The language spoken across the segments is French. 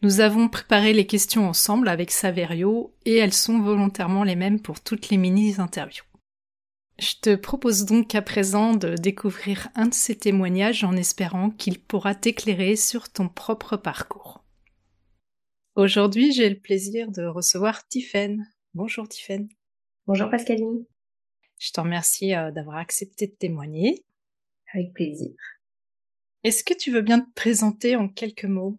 Nous avons préparé les questions ensemble avec Saverio et elles sont volontairement les mêmes pour toutes les mini-interviews. Je te propose donc à présent de découvrir un de ces témoignages en espérant qu'il pourra t'éclairer sur ton propre parcours. Aujourd'hui, j'ai le plaisir de recevoir Tiffaine. Bonjour Tiffaine. Bonjour Pascaline. Je te remercie euh, d'avoir accepté de témoigner. Avec plaisir. Est-ce que tu veux bien te présenter en quelques mots?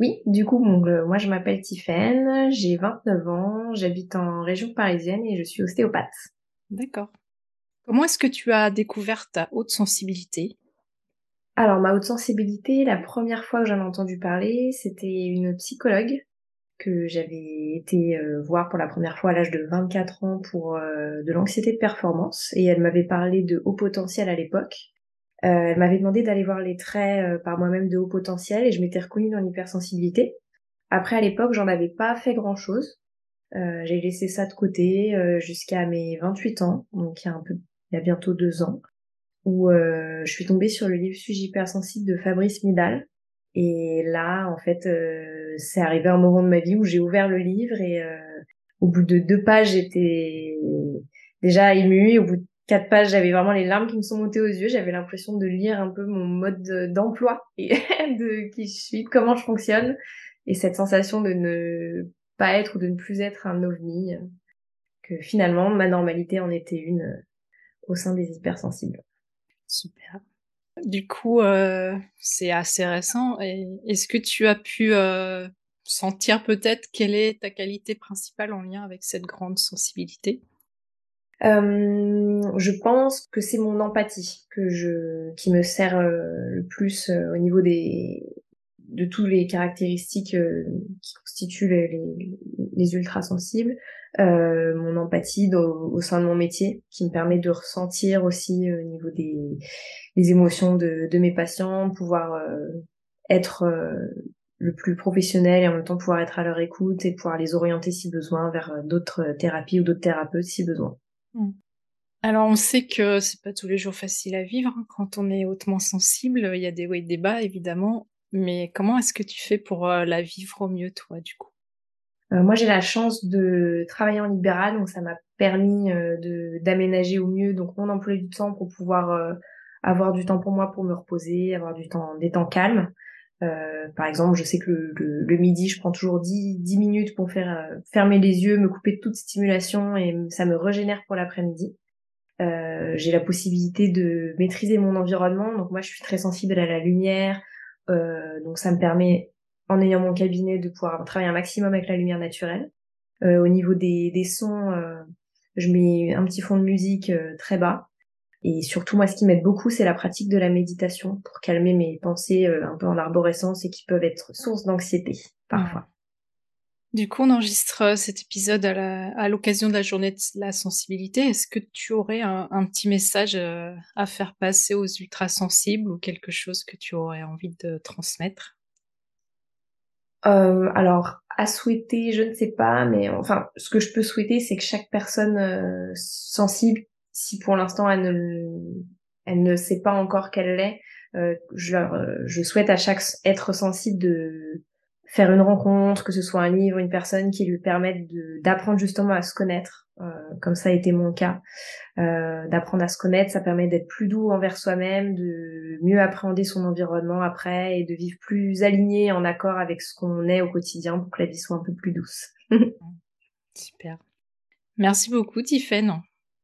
Oui, du coup, moi je m'appelle Tiffaine, j'ai 29 ans, j'habite en région parisienne et je suis ostéopathe. D'accord. Comment est-ce que tu as découvert ta haute sensibilité? Alors ma haute sensibilité, la première fois que j'en ai entendu parler, c'était une psychologue que j'avais été euh, voir pour la première fois à l'âge de 24 ans pour euh, de l'anxiété de performance et elle m'avait parlé de haut potentiel à l'époque euh, elle m'avait demandé d'aller voir les traits euh, par moi-même de haut potentiel et je m'étais reconnue dans l'hypersensibilité. Après, à l'époque, j'en avais pas fait grand-chose. Euh, j'ai laissé ça de côté jusqu'à mes 28 ans, donc il y a un peu, il y a bientôt deux ans, où je suis tombée sur le livre Suis hypersensible de Fabrice Midal? Et là, en fait, c'est arrivé un moment de ma vie où j'ai ouvert le livre et au bout de deux pages, j'étais déjà émue. Au bout quatre pages, j'avais vraiment les larmes qui me sont montées aux yeux. J'avais l'impression de lire un peu mon mode d'emploi et de qui je suis, comment je fonctionne, et cette sensation de ne pas être ou de ne plus être un ovni, que finalement ma normalité en était une euh, au sein des hypersensibles. Super. Du coup, euh, c'est assez récent. Est-ce que tu as pu euh, sentir peut-être quelle est ta qualité principale en lien avec cette grande sensibilité? Euh, je pense que c'est mon empathie que je qui me sert euh, le plus euh, au niveau des de tous les caractéristiques qui constituent les, les, sensibles. mon empathie au sein de mon métier qui me permet de ressentir aussi au niveau des, des émotions de, de, mes patients, pouvoir être le plus professionnel et en même temps pouvoir être à leur écoute et pouvoir les orienter si besoin vers d'autres thérapies ou d'autres thérapeutes si besoin. Mm. Alors on sait que c'est pas tous les jours facile à vivre hein. quand on est hautement sensible. Il y a des hauts et des bas évidemment, mais comment est-ce que tu fais pour euh, la vivre au mieux toi du coup? Euh, Moi j'ai la chance de travailler en libéral, donc ça m'a permis euh, d'aménager au mieux donc mon emploi du temps pour pouvoir avoir du temps pour moi pour me reposer, avoir du temps des temps calmes. Par exemple, je sais que le, le, midi, je prends toujours 10, 10 minutes pour faire fermer les yeux, me couper de toute stimulation et ça me régénère pour l'après-midi. Euh, j'ai la possibilité de maîtriser mon environnement. Donc moi, je suis très sensible à la lumière. Euh, donc ça me permet, en ayant mon cabinet, de pouvoir travailler un maximum avec la lumière naturelle. Euh, au niveau des, des sons, euh, je mets un petit fond de musique euh, très bas. Et surtout, moi, ce qui m'aide beaucoup, c'est la pratique de la méditation pour calmer mes pensées un peu en arborescence et qui peuvent être source d'anxiété parfois. Du coup, on enregistre euh, cet épisode à l'occasion de la journée de la sensibilité. Est-ce que tu aurais un, petit message euh, à faire passer aux ultra-sensibles ou quelque chose que tu aurais envie de transmettre? Euh, Alors, à souhaiter, je ne sais pas, mais enfin, ce que je peux souhaiter, c'est que chaque personne sensible si pour l'instant elle ne, elle ne sait pas encore qu'elle l'est, euh, je, je souhaite à chaque être sensible de faire une rencontre, que ce soit un livre, une personne qui lui permette d'apprendre justement à se connaître, euh, comme ça a été mon cas, euh, d'apprendre à se connaître, ça permet d'être plus doux envers soi-même, de mieux appréhender son environnement après et de vivre plus aligné, en accord avec ce qu'on est au quotidien pour que la vie soit un peu plus douce. Super. Merci beaucoup, Tiffaine.